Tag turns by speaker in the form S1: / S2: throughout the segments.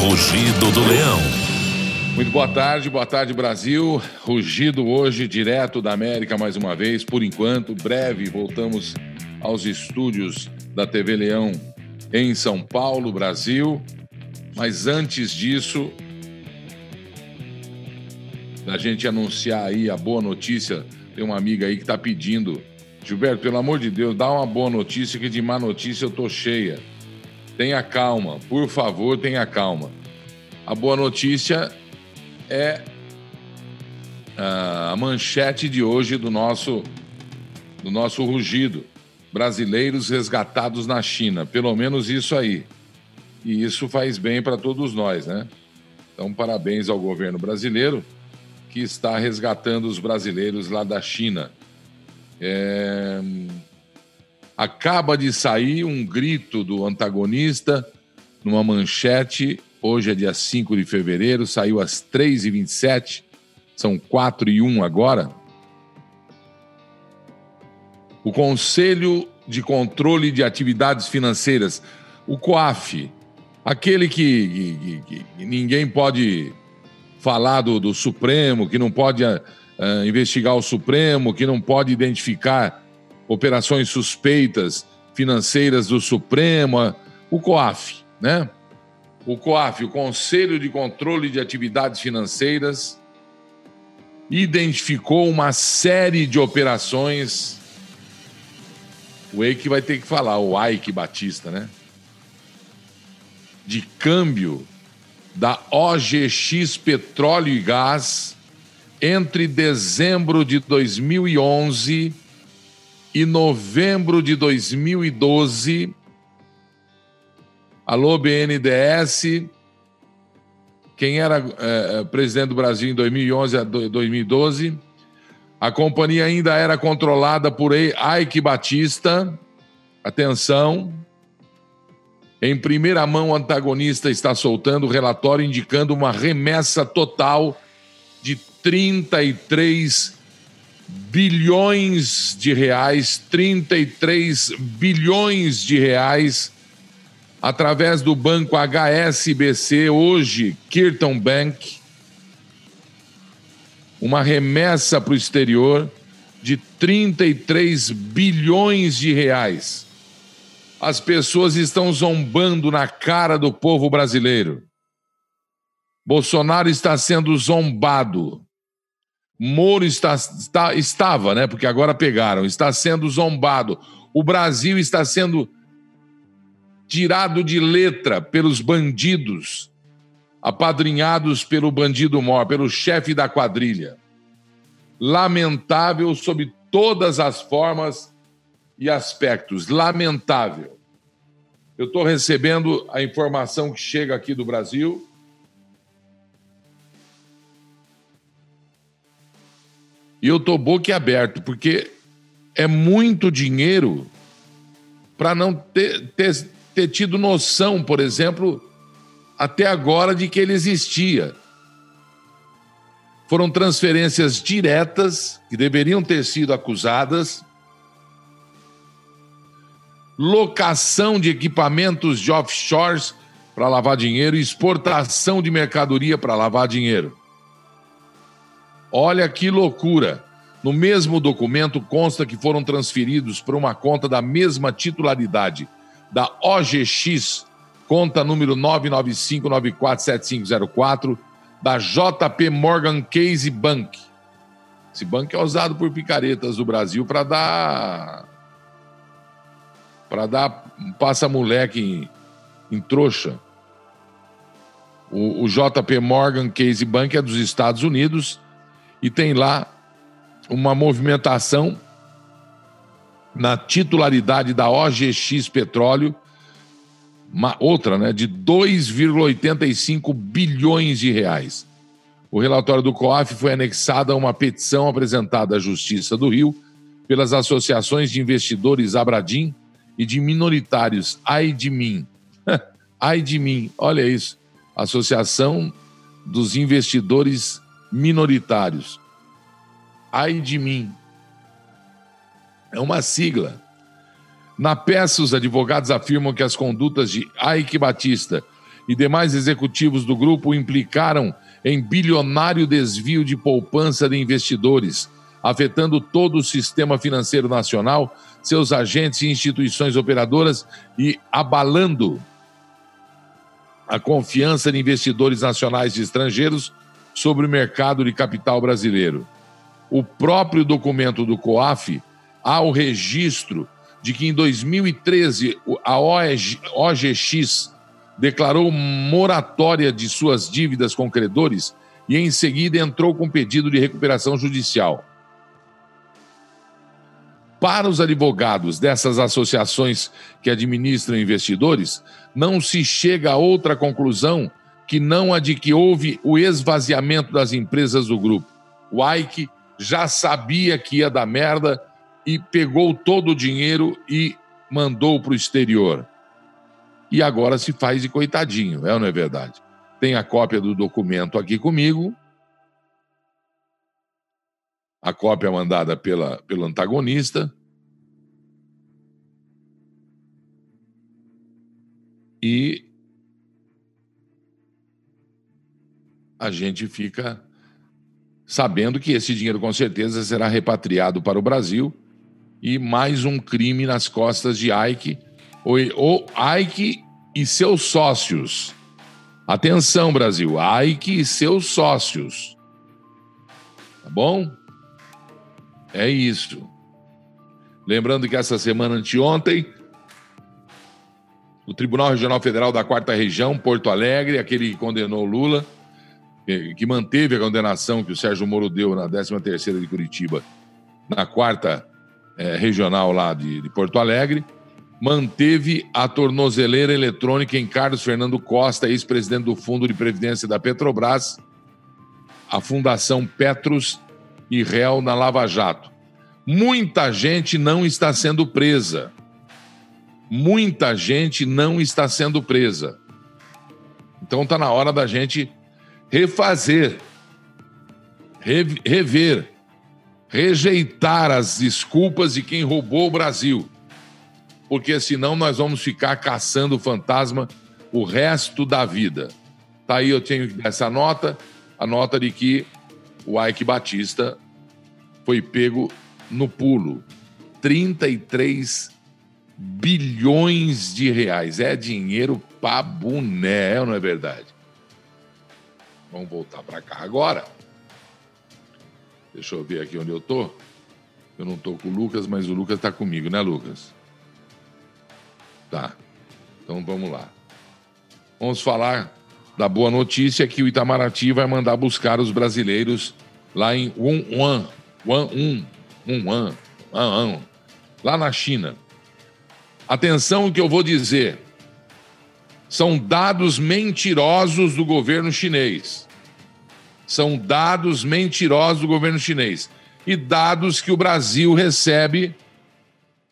S1: Rugido do Leão.
S2: Muito boa tarde, boa tarde Brasil. Rugido hoje, direto da América mais uma vez, por enquanto. Breve voltamos aos estúdios da TV Leão em São Paulo, Brasil. Mas antes disso, da gente anunciar aí a boa notícia, tem uma amiga aí que está pedindo. Gilberto, pelo amor de Deus, dá uma boa notícia que de má notícia eu tô cheia. Tenha calma, por favor, tenha calma. A boa notícia é a manchete de hoje do nosso do nosso rugido. Brasileiros resgatados na China, pelo menos isso aí. E isso faz bem para todos nós, né? Então, parabéns ao governo brasileiro que está resgatando os brasileiros lá da China. É acaba de sair um grito do antagonista numa manchete. Hoje é dia 5 de fevereiro, saiu às 3h27, são 4 e 1 agora. O Conselho de Controle de Atividades Financeiras, o COAF, aquele que, que, que ninguém pode falar do, do, Supremo, que não pode uh, investigar o Supremo, que não pode identificar operações suspeitas financeiras do Supremo, o COAF, né? O COAF, o Conselho de Controle de Atividades Financeiras, identificou uma série de operações. O Eike vai ter que falar, o Ike Batista, né? De câmbio da OGX Petróleo e Gás entre dezembro de 2011 e novembro de 2012. Alô, BNDES. Quem era é, presidente do Brasil em 2011 a 2012? A companhia ainda era controlada por Ike Batista. Atenção. Em primeira mão, o antagonista está soltando o relatório indicando uma remessa total de 33 bilhões de reais, 33 bilhões de reais, através do banco HSBC, hoje Kirton Bank, uma remessa para o exterior de 33 bilhões de reais. As pessoas estão zombando na cara do povo brasileiro. Bolsonaro está sendo zombado Moro está, está, estava, né? Porque agora pegaram, está sendo zombado. O Brasil está sendo tirado de letra pelos bandidos, apadrinhados pelo bandido mor, pelo chefe da quadrilha. Lamentável sob todas as formas e aspectos. Lamentável. Eu estou recebendo a informação que chega aqui do Brasil E eu tô boquiaberto, porque é muito dinheiro para não ter, ter, ter tido noção, por exemplo, até agora de que ele existia. Foram transferências diretas, que deveriam ter sido acusadas, locação de equipamentos de offshores para lavar dinheiro exportação de mercadoria para lavar dinheiro. Olha que loucura! No mesmo documento consta que foram transferidos para uma conta da mesma titularidade da OGX, conta número 995947504, da JP Morgan Case Bank. Esse banco é usado por picaretas do Brasil para dar para dar passa moleque em, em trouxa. O, o JP Morgan Case Bank é dos Estados Unidos e tem lá uma movimentação na titularidade da OGX Petróleo, uma outra, né, de 2,85 bilhões de reais. O relatório do COAF foi anexado a uma petição apresentada à Justiça do Rio pelas associações de investidores Abradim e de minoritários Ai de mim. Ai de mim, olha isso. Associação dos Investidores minoritários. Ai de mim. É uma sigla. Na peça, os advogados afirmam que as condutas de Ike Batista e demais executivos do grupo implicaram em bilionário desvio de poupança de investidores, afetando todo o sistema financeiro nacional, seus agentes e instituições operadoras e abalando a confiança de investidores nacionais e estrangeiros sobre o mercado de capital brasileiro. O próprio documento do COAF há o registro de que em 2013 a OGX declarou moratória de suas dívidas com credores e em seguida entrou com pedido de recuperação judicial. Para os advogados dessas associações que administram investidores, não se chega a outra conclusão que não a de que houve o esvaziamento das empresas do grupo. O Ike já sabia que ia dar merda e pegou todo o dinheiro e mandou para o exterior. E agora se faz de coitadinho, é ou não é verdade? Tem a cópia do documento aqui comigo. A cópia mandada pela, pelo antagonista. E a gente fica sabendo que esse dinheiro com certeza será repatriado para o Brasil e mais um crime nas costas de Ike, ou Ike e seus sócios. Atenção, Brasil, Ike e seus sócios. Tá bom? É isso. Lembrando que essa semana anteontem, o Tribunal Regional Federal da Quarta Região, Porto Alegre, aquele que condenou Lula, que manteve a condenação que o Sérgio Moro deu na 13ª de Curitiba, na quarta é, regional lá de, de Porto Alegre, manteve a tornozeleira eletrônica em Carlos Fernando Costa, ex-presidente do Fundo de Previdência da Petrobras, a Fundação Petros e réu na Lava Jato. Muita gente não está sendo presa. Muita gente não está sendo presa. Então está na hora da gente refazer, rever, rejeitar as desculpas de quem roubou o Brasil. Porque senão nós vamos ficar caçando o fantasma o resto da vida. Tá aí eu tenho essa nota, a nota de que o Ike Batista foi pego no pulo. 33 bilhões de reais. É dinheiro pra boné, não é verdade? Vamos voltar para cá agora. Deixa eu ver aqui onde eu tô. Eu não tô com o Lucas, mas o Lucas está comigo, né, Lucas? Tá. Então vamos lá. Vamos falar da boa notícia que o Itamaraty vai mandar buscar os brasileiros lá em Wuhan, Wuhan, Wuhan, Wuhan, lá na China. Atenção que eu vou dizer são dados mentirosos do governo chinês. São dados mentirosos do governo chinês. E dados que o Brasil recebe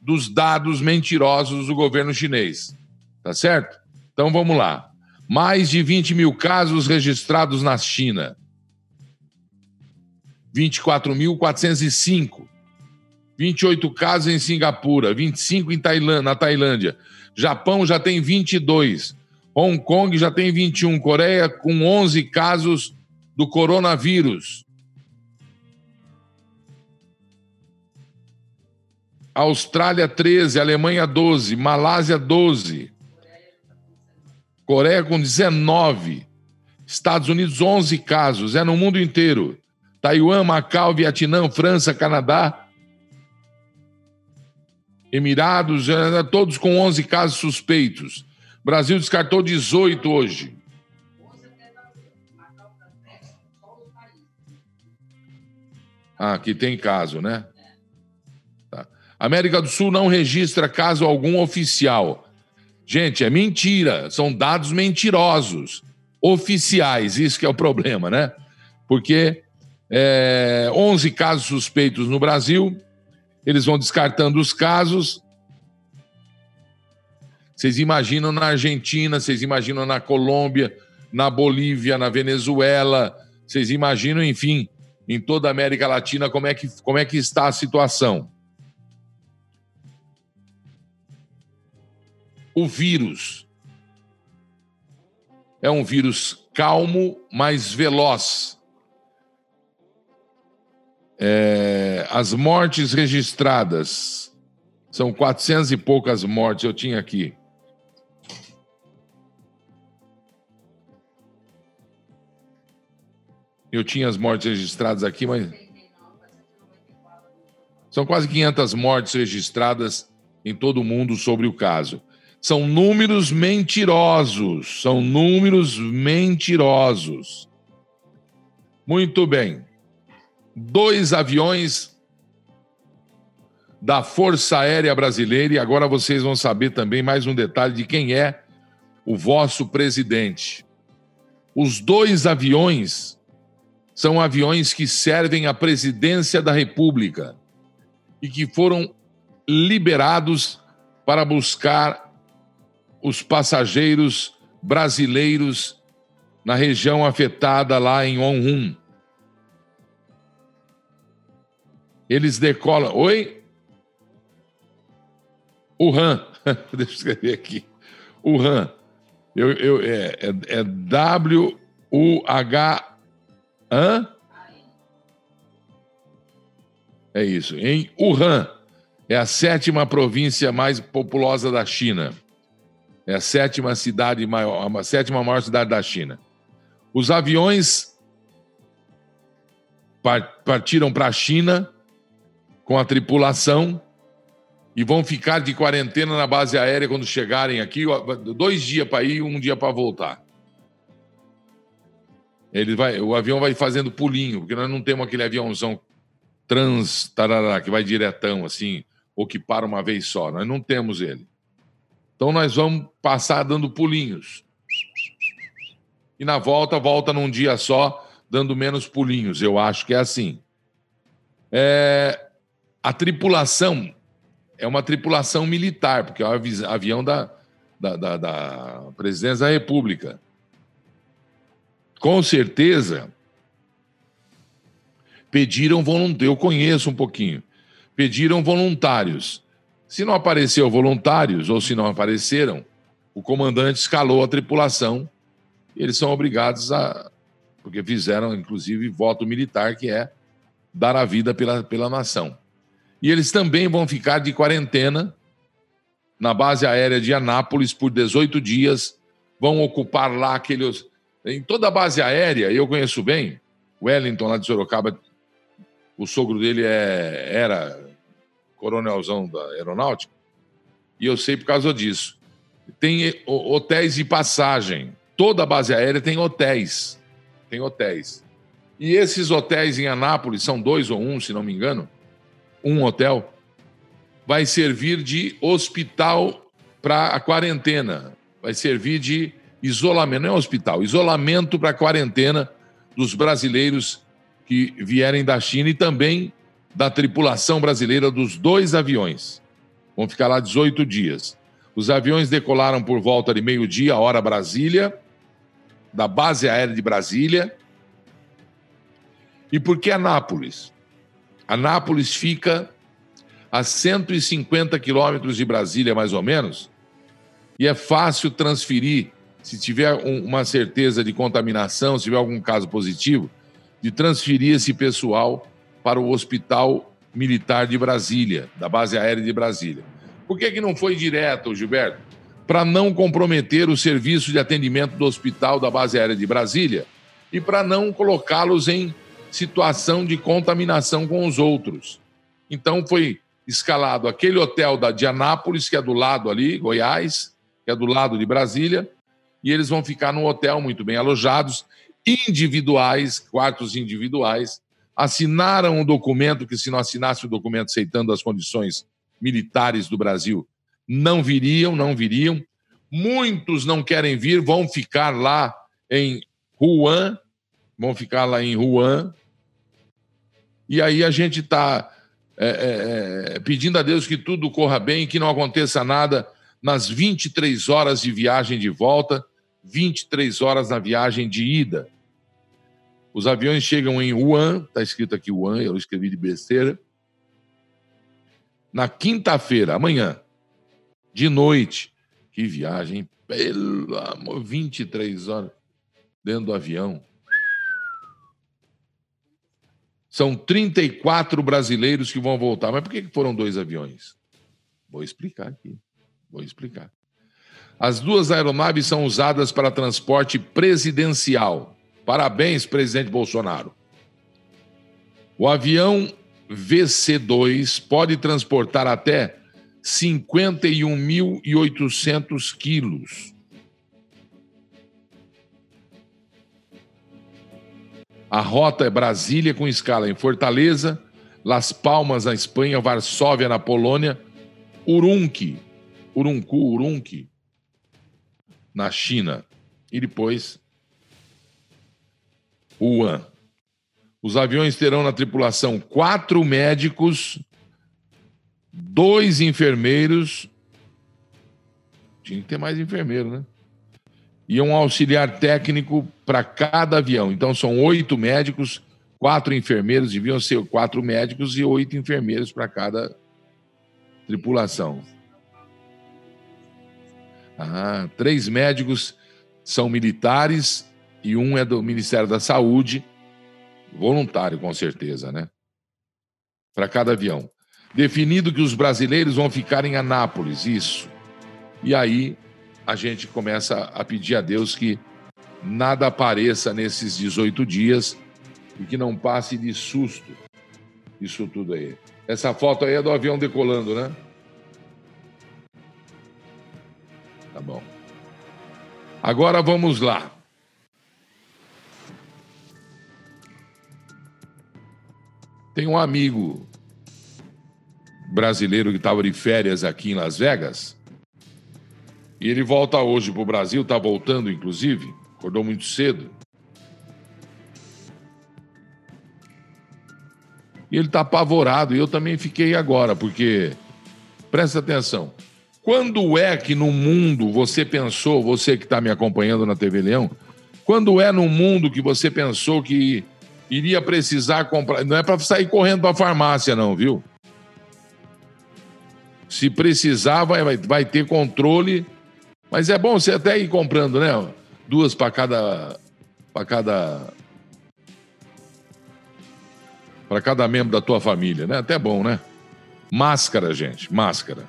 S2: dos dados mentirosos do governo chinês. Tá certo? Então vamos lá. Mais de 20 mil casos registrados na China. 24.405. 28 casos em Singapura, 25 em Tailândia, na Tailândia. Japão já tem 22. Hong Kong já tem 21, Coreia com 11 casos do coronavírus. Austrália 13, Alemanha 12, Malásia 12. Coreia com 19. Estados Unidos 11 casos, é no mundo inteiro. Taiwan, Macau, Vietnã, França, Canadá, Emirados, é, todos com 11 casos suspeitos. Brasil descartou 18 hoje. Ah, aqui tem caso, né? Tá. América do Sul não registra caso algum oficial. Gente, é mentira. São dados mentirosos. Oficiais, isso que é o problema, né? Porque é, 11 casos suspeitos no Brasil, eles vão descartando os casos, vocês imaginam na Argentina, vocês imaginam na Colômbia, na Bolívia, na Venezuela, vocês imaginam, enfim, em toda a América Latina como é que, como é que está a situação. O vírus. é um vírus calmo, mas veloz. É, as mortes registradas são 400 e poucas mortes, eu tinha aqui. Eu tinha as mortes registradas aqui, mas. São quase 500 mortes registradas em todo o mundo sobre o caso. São números mentirosos. São números mentirosos. Muito bem. Dois aviões da Força Aérea Brasileira, e agora vocês vão saber também mais um detalhe de quem é o vosso presidente. Os dois aviões são aviões que servem à presidência da República e que foram liberados para buscar os passageiros brasileiros na região afetada lá em Onhum. Eles decolam. Oi? Wuhan. Deixa eu escrever aqui. Wuhan. Eu, eu, é, é, é W-U-H Hã? É isso. Em Wuhan, é a sétima província mais populosa da China. É a sétima cidade maior, a sétima maior cidade da China. Os aviões partiram para a China com a tripulação e vão ficar de quarentena na base aérea quando chegarem aqui, dois dias para ir, um dia para voltar. Ele vai, o avião vai fazendo pulinho, porque nós não temos aquele aviãozão trans, tarará, que vai diretão assim, ou que para uma vez só. Nós não temos ele. Então nós vamos passar dando pulinhos. E na volta, volta num dia só, dando menos pulinhos. Eu acho que é assim. É... A tripulação é uma tripulação militar, porque é o avião da, da, da, da presidência da República com certeza pediram voluntários. Eu conheço um pouquinho. Pediram voluntários. Se não apareceu voluntários, ou se não apareceram, o comandante escalou a tripulação. eles são obrigados a. Porque fizeram, inclusive, voto militar, que é dar a vida pela, pela nação. E eles também vão ficar de quarentena na base aérea de Anápolis por 18 dias, vão ocupar lá aqueles em toda a base aérea, eu conheço bem, Wellington lá de Sorocaba, o sogro dele é, era coronelzão da aeronáutica, e eu sei por causa disso. Tem hotéis de passagem. Toda a base aérea tem hotéis. Tem hotéis. E esses hotéis em Anápolis, são dois ou um, se não me engano, um hotel, vai servir de hospital para a quarentena. Vai servir de isolamento, não é hospital, isolamento para quarentena dos brasileiros que vierem da China e também da tripulação brasileira dos dois aviões. Vão ficar lá 18 dias. Os aviões decolaram por volta de meio-dia, hora Brasília, da base aérea de Brasília. E por que Anápolis? Anápolis fica a 150 quilômetros de Brasília, mais ou menos, e é fácil transferir se tiver um, uma certeza de contaminação, se tiver algum caso positivo, de transferir esse pessoal para o Hospital Militar de Brasília, da base aérea de Brasília. Por que, que não foi direto, Gilberto? Para não comprometer o serviço de atendimento do hospital da base aérea de Brasília e para não colocá-los em situação de contaminação com os outros. Então foi escalado aquele hotel da de Anápolis, que é do lado ali, Goiás, que é do lado de Brasília, e eles vão ficar num hotel muito bem alojados, individuais, quartos individuais. Assinaram um documento que, se não assinasse o documento aceitando as condições militares do Brasil, não viriam, não viriam. Muitos não querem vir, vão ficar lá em Wuhan, vão ficar lá em Wuhan. E aí a gente está é, é, é, pedindo a Deus que tudo corra bem, que não aconteça nada nas 23 horas de viagem de volta 23 horas na viagem de ida. Os aviões chegam em Wuhan, está escrito aqui Wuhan, eu escrevi de besteira. Na quinta-feira, amanhã, de noite. Que viagem Pelo amor, 23 horas dentro do avião. São 34 brasileiros que vão voltar. Mas por que foram dois aviões? Vou explicar aqui. Vou explicar. As duas aeronaves são usadas para transporte presidencial. Parabéns, presidente Bolsonaro. O avião VC2 pode transportar até 51.800 quilos. A rota é Brasília com escala em Fortaleza, Las Palmas na Espanha, Varsóvia na Polônia, Urumqi, Urumqi, Urumqi na China e depois Wuhan. Os aviões terão na tripulação quatro médicos, dois enfermeiros. Tinha que ter mais enfermeiro, né? E um auxiliar técnico para cada avião. Então são oito médicos, quatro enfermeiros, deviam ser quatro médicos e oito enfermeiros para cada tripulação. Ah, três médicos são militares e um é do Ministério da Saúde voluntário, com certeza, né? Para cada avião. Definido que os brasileiros vão ficar em Anápolis, isso. E aí a gente começa a pedir a Deus que nada apareça nesses 18 dias e que não passe de susto isso tudo aí. Essa foto aí é do avião decolando, né? Tá bom. Agora vamos lá. Tem um amigo brasileiro que estava de férias aqui em Las Vegas. E ele volta hoje para o Brasil, está voltando, inclusive. Acordou muito cedo. E ele está apavorado. E eu também fiquei agora, porque. Presta atenção. Quando é que no mundo você pensou, você que está me acompanhando na TV Leão, quando é no mundo que você pensou que iria precisar comprar. Não é para sair correndo para a farmácia, não, viu? Se precisar, vai, vai ter controle. Mas é bom você até ir comprando, né? Duas para cada. para cada. para cada membro da tua família, né? Até bom, né? Máscara, gente, máscara.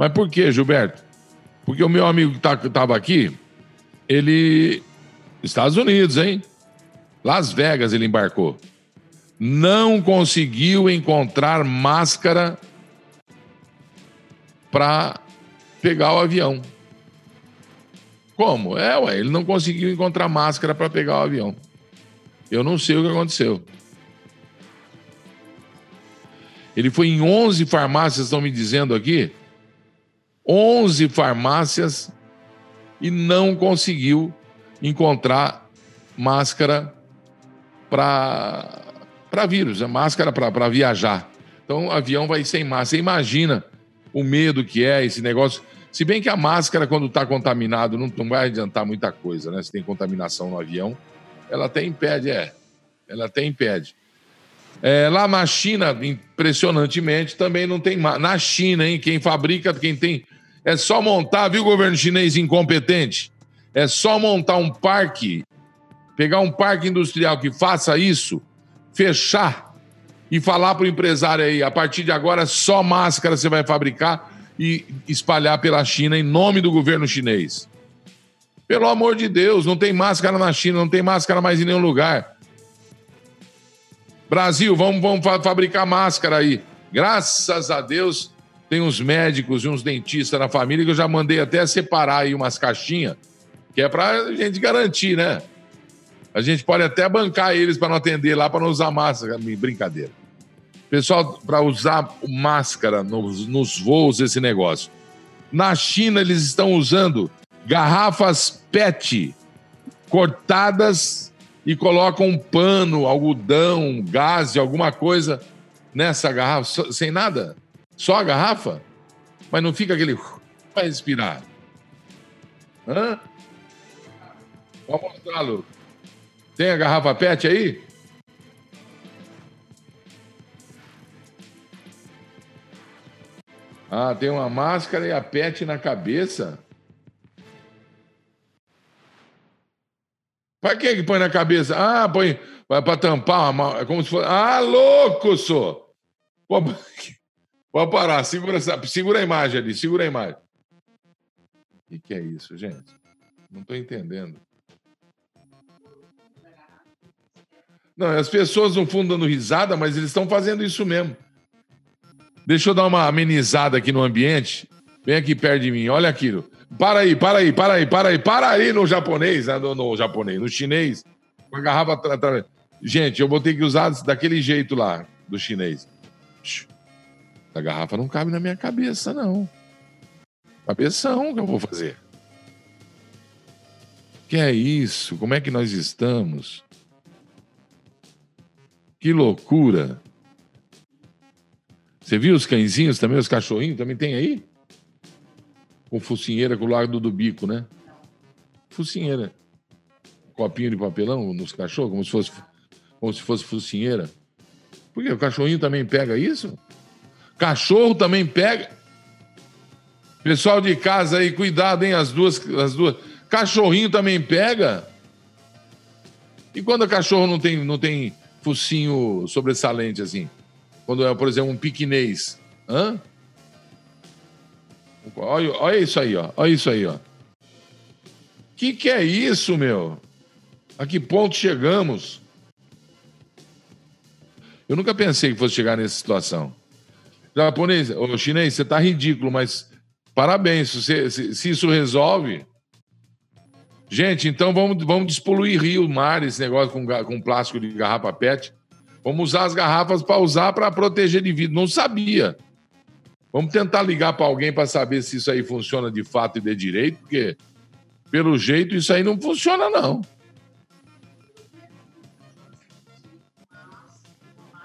S2: Mas por que, Gilberto? Porque o meu amigo que tá, tava aqui, ele. Estados Unidos, hein? Las Vegas ele embarcou. Não conseguiu encontrar máscara para pegar o avião. Como? É, ué, ele não conseguiu encontrar máscara para pegar o avião. Eu não sei o que aconteceu. Ele foi em 11 farmácias, estão me dizendo aqui. 11 farmácias e não conseguiu encontrar máscara para vírus, é máscara para viajar. Então o avião vai sem máscara. Imagina o medo que é esse negócio. Se bem que a máscara, quando está contaminado, não, não vai adiantar muita coisa, né? Se tem contaminação no avião, ela até impede, é. Ela até impede. É, lá na China, impressionantemente, também não tem. Na China, hein? Quem fabrica, quem tem. É só montar, viu, governo chinês incompetente? É só montar um parque pegar um parque industrial que faça isso, fechar e falar para o empresário aí, a partir de agora só máscara você vai fabricar e espalhar pela China em nome do governo chinês. Pelo amor de Deus, não tem máscara na China, não tem máscara mais em nenhum lugar. Brasil, vamos, vamos fabricar máscara aí. Graças a Deus, tem uns médicos e uns dentistas na família que eu já mandei até separar aí umas caixinhas, que é para gente garantir, né? A gente pode até bancar eles para não atender lá, para não usar máscara. Brincadeira. Pessoal, para usar máscara nos, nos voos, esse negócio. Na China, eles estão usando garrafas PET cortadas e colocam um pano, algodão, gás, alguma coisa nessa garrafa, sem nada. Só a garrafa? Mas não fica aquele. Vai respirar. Hã? Vamos mostrar, Lucas. Tem a garrafa PET aí? Ah, tem uma máscara e a PET na cabeça. Pra que que põe na cabeça? Ah, põe para tampar. É como se fosse. Ah, louco, sou! Pode, pode parar, segura, segura a imagem ali, segura a imagem. O que, é isso, gente? Não estou entendendo. Não, as pessoas no fundo dando risada, mas eles estão fazendo isso mesmo. Deixa eu dar uma amenizada aqui no ambiente. Vem aqui perto de mim, olha aquilo. Para aí, para aí, para aí, para aí, para aí no japonês, né? no, no japonês, no chinês, com a garrafa. Gente, eu vou ter que usar daquele jeito lá, do chinês. A garrafa não cabe na minha cabeça, não. Cabeção que eu vou fazer. Que é isso? Como é que nós estamos? Que loucura! Você viu os cãezinhos também, os cachorrinhos também tem aí? Com focinheira com o lado do bico, né? Focinheira. Copinho de papelão nos cachorros, como se fosse, como se fosse focinheira. Por quê? O cachorrinho também pega isso? Cachorro também pega. Pessoal de casa aí, cuidado, hein? As duas, as duas. Cachorrinho também pega. E quando o cachorro não tem, não tem focinho sobressalente assim? Quando é, por exemplo, um piquinês. Hã? Olha, olha isso aí, ó. Olha isso aí, ó. Que que é isso, meu? A que ponto chegamos? Eu nunca pensei que fosse chegar nessa situação. Japonês, ou chinês, você tá ridículo, mas parabéns. Se, se, se, isso resolve. Gente, então vamos, vamos despoluir rio, mar, esse negócio com, com plástico de garrafa PET. Vamos usar as garrafas para usar para proteger de vidro. Não sabia. Vamos tentar ligar para alguém para saber se isso aí funciona de fato e de direito, porque, pelo jeito, isso aí não funciona, não.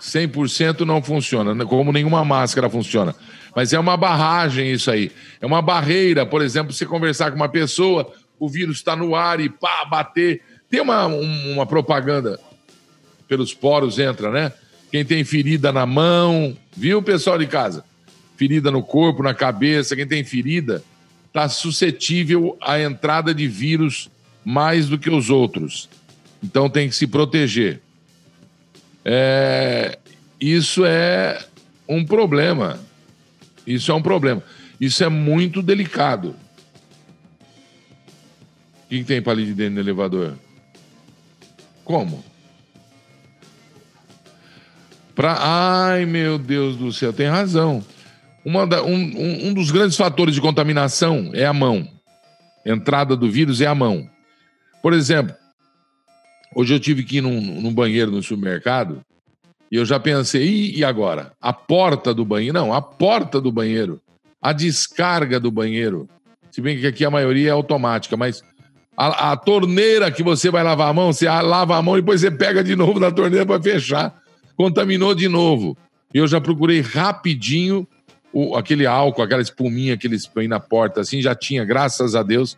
S2: 100% não funciona, como nenhuma máscara funciona. Mas é uma barragem isso aí. É uma barreira, por exemplo, você conversar com uma pessoa, o vírus está no ar e pá, bater. Tem uma, uma propaganda pelos poros, entra, né? Quem tem ferida na mão, viu, pessoal de casa? ferida no corpo, na cabeça, quem tem ferida, está suscetível à entrada de vírus mais do que os outros. Então tem que se proteger. É, isso é um problema. Isso é um problema. Isso é muito delicado. O que, que tem palito de dentro no elevador? Como? Pra... Ai, meu Deus do céu, tem razão. Da, um, um dos grandes fatores de contaminação é a mão. Entrada do vírus é a mão. Por exemplo, hoje eu tive que ir num, num banheiro no supermercado e eu já pensei, e agora? A porta do banheiro? Não, a porta do banheiro. A descarga do banheiro. Se bem que aqui a maioria é automática, mas a, a torneira que você vai lavar a mão, você lava a mão e depois você pega de novo na torneira para fechar. Contaminou de novo. Eu já procurei rapidinho o, aquele álcool, aquela espuminha que eles põem na porta, assim, já tinha, graças a Deus,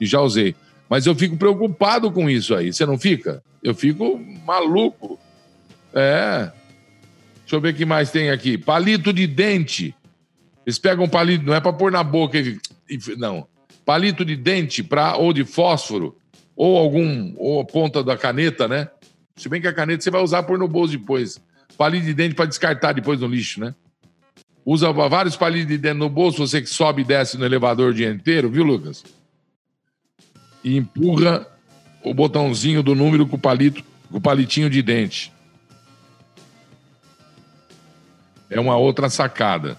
S2: e já usei. Mas eu fico preocupado com isso aí. Você não fica? Eu fico maluco. É. Deixa eu ver o que mais tem aqui. Palito de dente. Eles pegam palito, não é para pôr na boca. Não. Palito de dente pra, ou de fósforo, ou algum, ou a ponta da caneta, né? Se bem que a caneta você vai usar pôr no bolso depois. Palito de dente para descartar depois no lixo, né? usa vários palitos de dentro no bolso, você que sobe e desce no elevador o dia inteiro, viu, Lucas? E empurra o botãozinho do número com o palito, com o palitinho de dente. É uma outra sacada.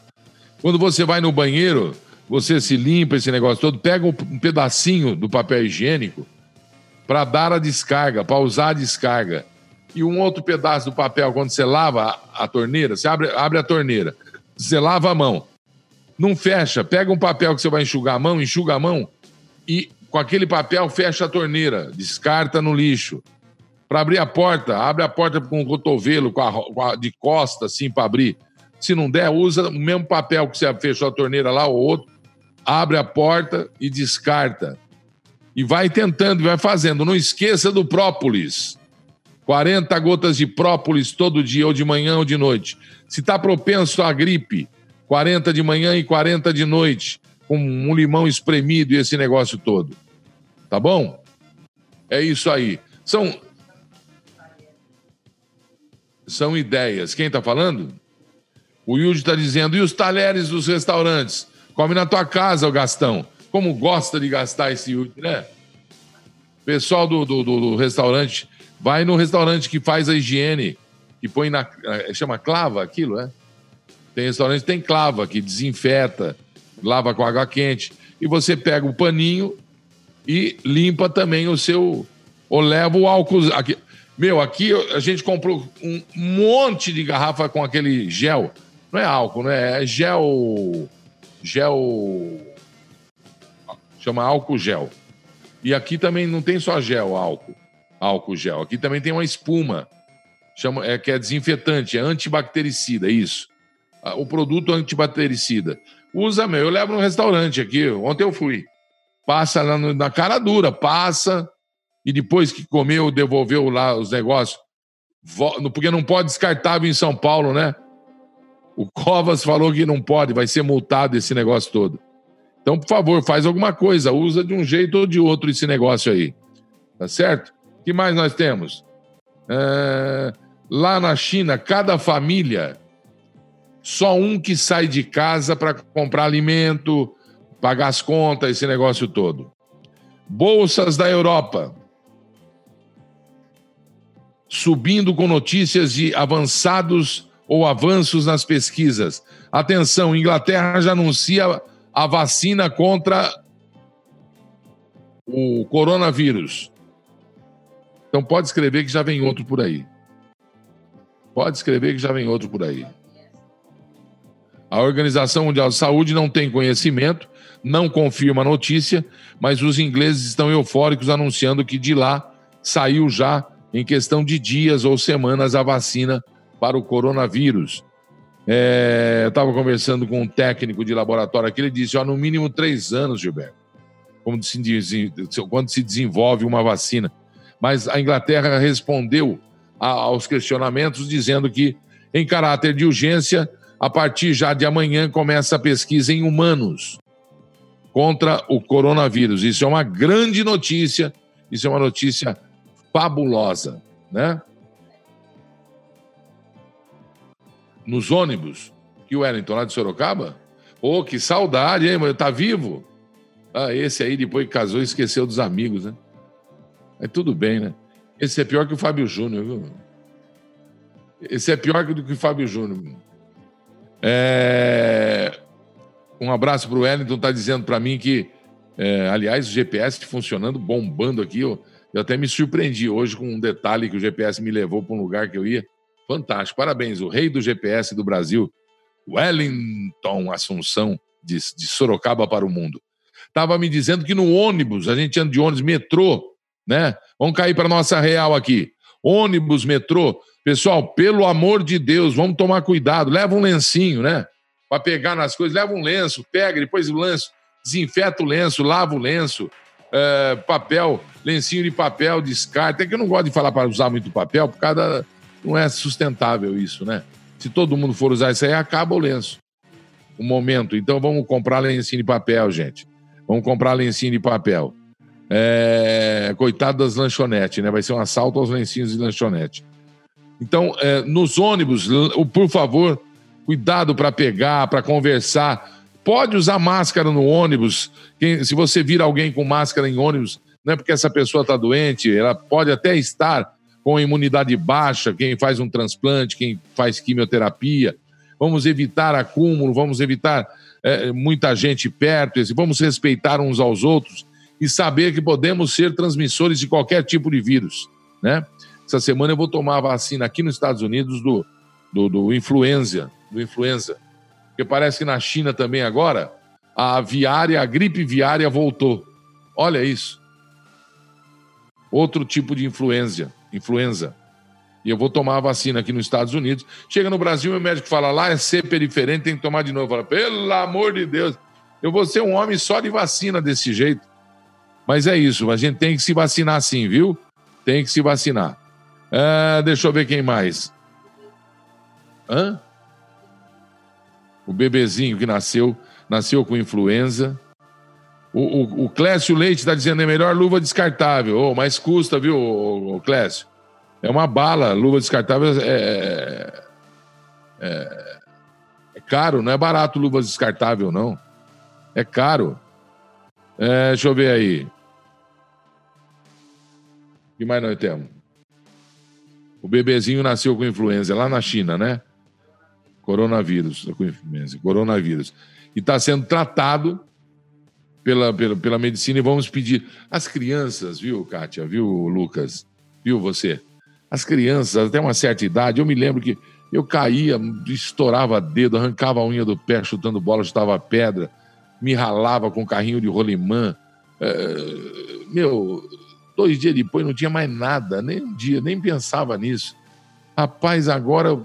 S2: Quando você vai no banheiro, você se limpa esse negócio todo, pega um pedacinho do papel higiênico para dar a descarga, para usar a descarga. E um outro pedaço do papel, quando você lava a, torneira, você abre, abre a torneira você lava a mão. Não fecha. Pega um papel que você vai enxugar a mão, enxuga a mão e com aquele papel fecha a torneira, descarta no lixo. Para abrir a porta, abre a porta com o cotovelo, com a, com a de costa, assim, para abrir. Se não der, usa o mesmo papel que você fechou a torneira lá, ou outro, abre a porta e descarta. E vai tentando, vai fazendo. Não esqueça do própolis. 40 gotas de própolis todo dia, ou de manhã ou de noite. Se está propenso à gripe, 40 de manhã e 40 de noite, com um limão espremido e esse negócio todo. Tá bom? É isso aí. São, são ideias. Quem está falando? O Yudi está dizendo, e os talheres dos restaurantes? Come na tua casa, o Gastão. Como gosta de gastar esse Yudi, né? Pessoal do, do, do, restaurante, vai no restaurante que faz a higiene, que põe na. Eh, chama clava aquilo, é? Tem restaurante tem clava, que desinfeta, lava com água quente. E você pega o paninho e limpa também o seu. Ou leva o álcool. Aqui. Meu, aqui a gente comprou um monte de garrafa com aquele gel. Não é álcool, né? É gel. Gel. Chama álcool gel. E aqui também não tem só gel, álcool. Álcool gel. Aqui também tem uma espuma. Chama, é, que é desinfetante, é antibactericida, é isso. Ah, o produto antibactericida. Usa, meu. Eu levo no restaurante aqui. Ontem eu fui. Passa lá no, na cara dura, passa e depois que comeu, devolveu lá os negócios, porque não pode descartável em São Paulo, né? O Covas falou que não pode, vai ser multado esse negócio todo. Então, por favor, faz alguma coisa, usa de um jeito ou de outro esse negócio aí. Tá certo? O que mais nós temos? É... Lá na China, cada família, só um que sai de casa para comprar alimento, pagar as contas, esse negócio todo. Bolsas da Europa subindo com notícias de avançados ou avanços nas pesquisas. Atenção, Inglaterra já anuncia a vacina contra o coronavírus. Então pode escrever que já vem outro por aí. Pode escrever que já vem outro por aí. A Organização Mundial de Saúde não tem conhecimento, não confirma a notícia, mas os ingleses estão eufóricos anunciando que de lá saiu já em questão de dias ou semanas a vacina para o coronavírus. É, eu estava conversando com um técnico de laboratório aqui, ele disse: ó, no mínimo três anos, Gilberto, como se, quando se desenvolve uma vacina. Mas a Inglaterra respondeu a, aos questionamentos dizendo que, em caráter de urgência, a partir já de amanhã começa a pesquisa em humanos contra o coronavírus. Isso é uma grande notícia, isso é uma notícia fabulosa, né? Nos ônibus, que o Wellington lá de Sorocaba, Ô, oh, que saudade, hein, mano? Tá vivo? Ah, esse aí depois que casou esqueceu dos amigos, né? É tudo bem, né? Esse é pior que o Fábio Júnior, viu? Esse é pior do que o Fábio Júnior. É... Um abraço para o Wellington, tá dizendo para mim que, é, aliás, o GPS funcionando, bombando aqui, ó. Eu até me surpreendi hoje com um detalhe que o GPS me levou para um lugar que eu ia. Fantástico. Parabéns, o rei do GPS do Brasil, Wellington Assunção, de, de Sorocaba para o mundo. Estava me dizendo que no ônibus, a gente anda de ônibus, metrô, né? Vamos cair para nossa real aqui. Ônibus, metrô. Pessoal, pelo amor de Deus, vamos tomar cuidado. Leva um lencinho, né? Para pegar nas coisas. Leva um lenço, pega, depois o lenço, desinfeta o lenço, lava o lenço é, papel, lencinho de papel, descarte. É que eu não gosto de falar para usar muito papel, por causa da... não é sustentável isso, né? Se todo mundo for usar isso aí, acaba o lenço. O momento. Então vamos comprar lencinho de papel, gente. Vamos comprar lencinho de papel. É... Coitado das lanchonetes, né? Vai ser um assalto aos lencinhos de lanchonete. Então, é, nos ônibus, por favor, cuidado para pegar, para conversar Pode usar máscara no ônibus. Quem, se você vira alguém com máscara em ônibus, não é porque essa pessoa está doente, ela pode até estar com imunidade baixa, quem faz um transplante, quem faz quimioterapia. Vamos evitar acúmulo, vamos evitar é, muita gente perto, vamos respeitar uns aos outros e saber que podemos ser transmissores de qualquer tipo de vírus. Né? Essa semana eu vou tomar a vacina aqui nos Estados Unidos do, do, do influenza, do influenza porque parece que na China também agora a aviária, a gripe viária voltou. Olha isso. Outro tipo de influenza, influenza. E eu vou tomar a vacina aqui nos Estados Unidos. Chega no Brasil, o médico fala lá é ser periferente, tem que tomar de novo. Fala, pelo amor de Deus, eu vou ser um homem só de vacina desse jeito. Mas é isso, a gente tem que se vacinar sim, viu? Tem que se vacinar. Ah, deixa eu ver quem mais. Hã? O bebezinho que nasceu, nasceu com influenza. O, o, o Clécio Leite está dizendo é melhor luva descartável. Oh, mas custa, viu, Clécio? É uma bala, luva descartável é, é, é caro, não é barato luva descartável, não. É caro. É, deixa eu ver aí. O que mais nós temos? O bebezinho nasceu com influenza lá na China, né? Coronavírus, com influenza, coronavírus. E está sendo tratado pela, pela, pela medicina e vamos pedir. As crianças, viu, Kátia, viu, Lucas, viu você? As crianças, até uma certa idade, eu me lembro que eu caía, estourava dedo, arrancava a unha do pé chutando bola, chutava pedra, me ralava com carrinho de rolimã. É, meu, dois dias depois não tinha mais nada, nem um dia, nem pensava nisso. Rapaz, agora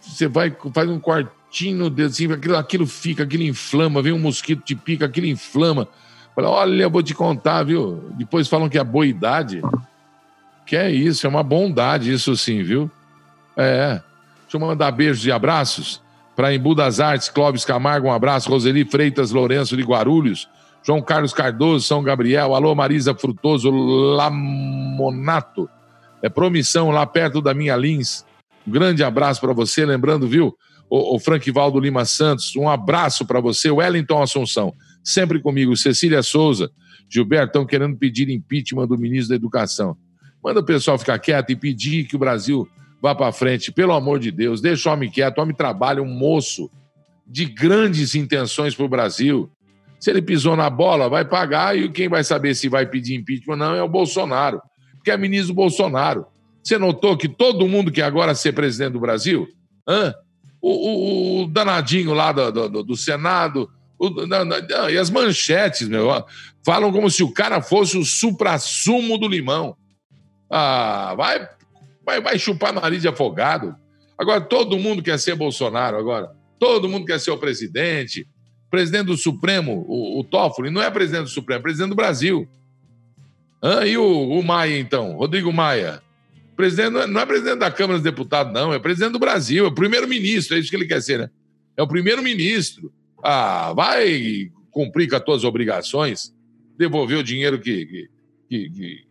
S2: você vai, faz um quarto no dedo, assim, aquilo, aquilo fica, aquilo inflama, vem um mosquito te pica, aquilo inflama. Fala, olha, eu vou te contar, viu? Depois falam que é boa idade. Que é isso, é uma bondade, isso sim, viu? É. Deixa eu mandar beijos e abraços para Embu das Artes, Clóvis Camargo, um abraço, Roseli Freitas Lourenço de Guarulhos, João Carlos Cardoso, São Gabriel, alô Marisa Frutoso, Lamonato, é promissão lá perto da minha Lins. Um grande abraço para você, lembrando, viu? o, o Frank Valdo Lima Santos, um abraço para você, Wellington Assunção, sempre comigo, Cecília Souza, Gilberto, estão querendo pedir impeachment do ministro da Educação. Manda o pessoal ficar quieto e pedir que o Brasil vá para frente, pelo amor de Deus, deixa o homem quieto, o homem trabalha, um moço de grandes intenções para o Brasil. Se ele pisou na bola, vai pagar e quem vai saber se vai pedir impeachment ou não é o Bolsonaro, porque é ministro Bolsonaro. Você notou que todo mundo que agora ser presidente do Brasil, hã, o, o, o danadinho lá do, do, do Senado, o, não, não, e as manchetes, meu, falam como se o cara fosse o supra-sumo do limão. Ah, vai, vai, vai chupar nariz de afogado. Agora, todo mundo quer ser Bolsonaro agora. Todo mundo quer ser o presidente. Presidente do Supremo, o, o Toffoli, não é presidente do Supremo, é presidente do Brasil. Ah, e o, o Maia, então? Rodrigo Maia presidente não é, não é presidente da Câmara dos Deputados, não, é presidente do Brasil, é o primeiro-ministro, é isso que ele quer ser, né? É o primeiro-ministro. Ah, vai cumprir com as tuas obrigações, devolver o dinheiro que. que, que, que...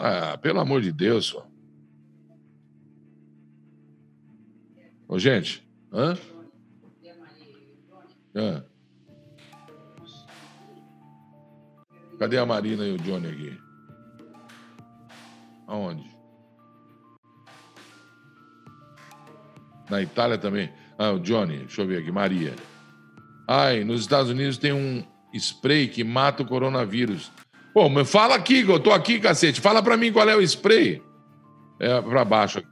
S2: Ah, pelo amor de Deus, só. Ô, gente, hã? Hã? Cadê a Marina e o Johnny aqui? Aonde? Na Itália também. Ah, o Johnny, deixa eu ver aqui, Maria. Ai, nos Estados Unidos tem um spray que mata o coronavírus. Pô, mas fala aqui, eu tô aqui, cacete. Fala para mim qual é o spray. É para baixo.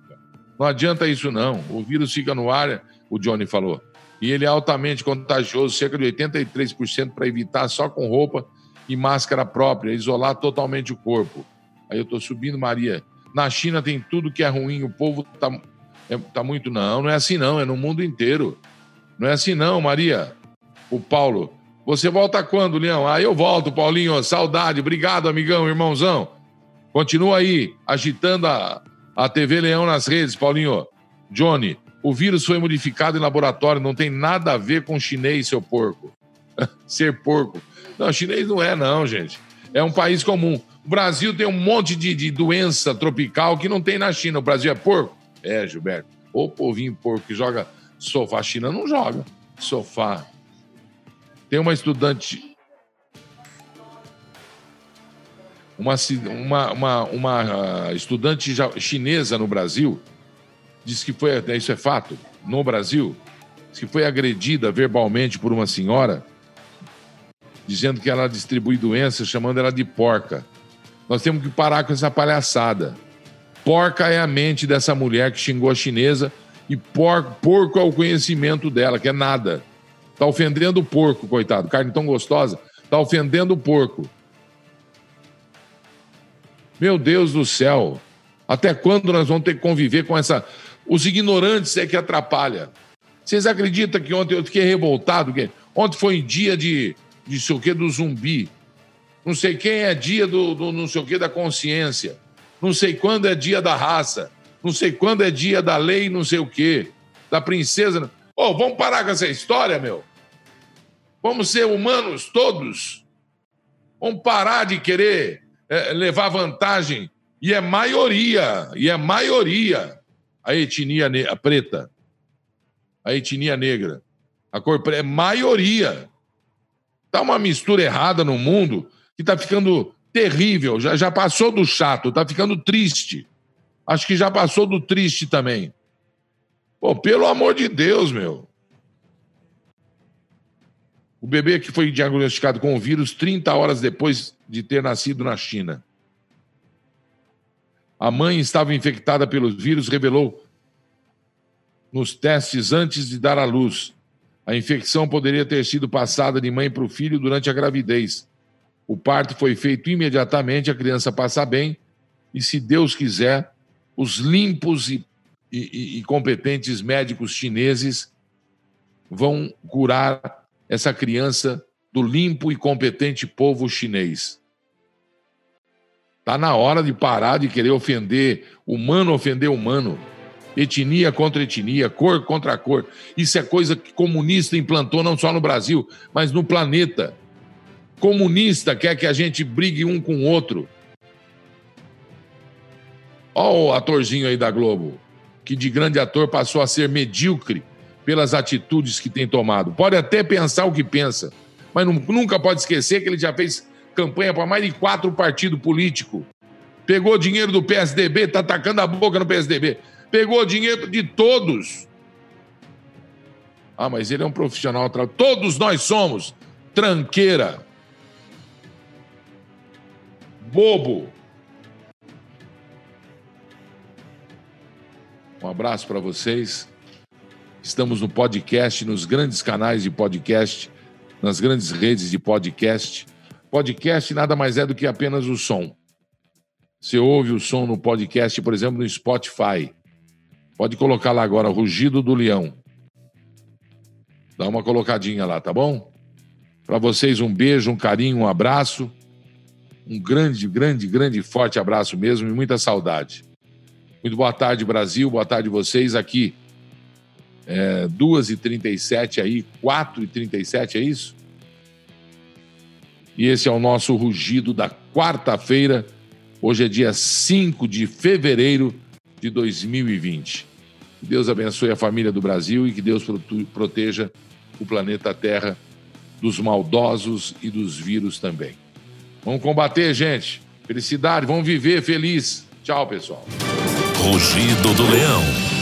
S2: Não adianta isso não. O vírus fica no ar, o Johnny falou. E ele é altamente contagioso, cerca de 83% para evitar só com roupa e máscara própria, isolar totalmente o corpo. Aí eu tô subindo, Maria. Na China tem tudo que é ruim, o povo tá é, tá muito. Não, não é assim não, é no mundo inteiro. Não é assim não, Maria. O Paulo. Você volta quando, Leão? Ah, eu volto, Paulinho. Saudade. Obrigado, amigão, irmãozão. Continua aí, agitando a, a TV Leão nas redes, Paulinho. Johnny, o vírus foi modificado em laboratório, não tem nada a ver com chinês, seu porco. Ser porco. Não, chinês não é, não, gente. É um país comum. O Brasil tem um monte de, de doença tropical que não tem na China. O Brasil é porco? É, Gilberto. O povinho porco que joga sofá. A China não joga sofá. Tem uma estudante. Uma, uma, uma, uma estudante chinesa no Brasil disse que foi. Né, isso é fato. No Brasil, que foi agredida verbalmente por uma senhora, dizendo que ela distribui doenças, chamando ela de porca. Nós temos que parar com essa palhaçada. Porca é a mente dessa mulher que xingou a chinesa e por, porco é o conhecimento dela, que é nada. Tá ofendendo o porco, coitado. Carne tão gostosa. Tá ofendendo o porco. Meu Deus do céu. Até quando nós vamos ter que conviver com essa. Os ignorantes é que atrapalha. Vocês acreditam que ontem eu fiquei revoltado? Que ontem foi dia de, de sei o que do zumbi. Não sei quem é dia do, do não sei o que da consciência não sei quando é dia da raça, não sei quando é dia da lei, não sei o quê, da princesa. Ô, oh, vamos parar com essa história, meu. Vamos ser humanos todos. Vamos parar de querer é, levar vantagem. E é maioria, e é maioria a etnia a preta, a etnia negra. A cor preta é maioria. Tá uma mistura errada no mundo que tá ficando terrível. Já, já passou do chato, tá ficando triste. Acho que já passou do triste também. Pô, pelo amor de Deus, meu. O bebê que foi diagnosticado com o vírus 30 horas depois de ter nascido na China. A mãe estava infectada pelo vírus, revelou nos testes antes de dar à luz. A infecção poderia ter sido passada de mãe para o filho durante a gravidez. O parto foi feito imediatamente, a criança passa bem, e se Deus quiser, os limpos e, e, e competentes médicos chineses vão curar essa criança do limpo e competente povo chinês. Está na hora de parar de querer ofender humano, ofender humano. Etnia contra etnia, cor contra cor. Isso é coisa que comunista implantou não só no Brasil, mas no planeta. Comunista quer que a gente brigue um com o outro. Olha o atorzinho aí da Globo, que de grande ator passou a ser medíocre pelas atitudes que tem tomado. Pode até pensar o que pensa, mas nunca pode esquecer que ele já fez campanha para mais de quatro partidos políticos. Pegou dinheiro do PSDB, está atacando a boca no PSDB. Pegou dinheiro de todos. Ah, mas ele é um profissional. Todos nós somos tranqueira. Bobo. Um abraço para vocês. Estamos no podcast, nos grandes canais de podcast, nas grandes redes de podcast. Podcast nada mais é do que apenas o som. Você ouve o som no podcast, por exemplo, no Spotify. Pode colocar lá agora, Rugido do Leão. Dá uma colocadinha lá, tá bom? Para vocês, um beijo, um carinho, um abraço. Um grande, grande, grande, forte abraço mesmo e muita saudade. Muito boa tarde, Brasil. Boa tarde, vocês aqui é, 2h37 aí, 4h37, é isso? E esse é o nosso rugido da quarta-feira. Hoje é dia 5 de fevereiro de 2020. Que Deus abençoe a família do Brasil e que Deus proteja o planeta Terra dos maldosos e dos vírus também. Vamos combater, gente. Felicidade, vamos viver feliz. Tchau, pessoal.
S1: Rugido do Leão.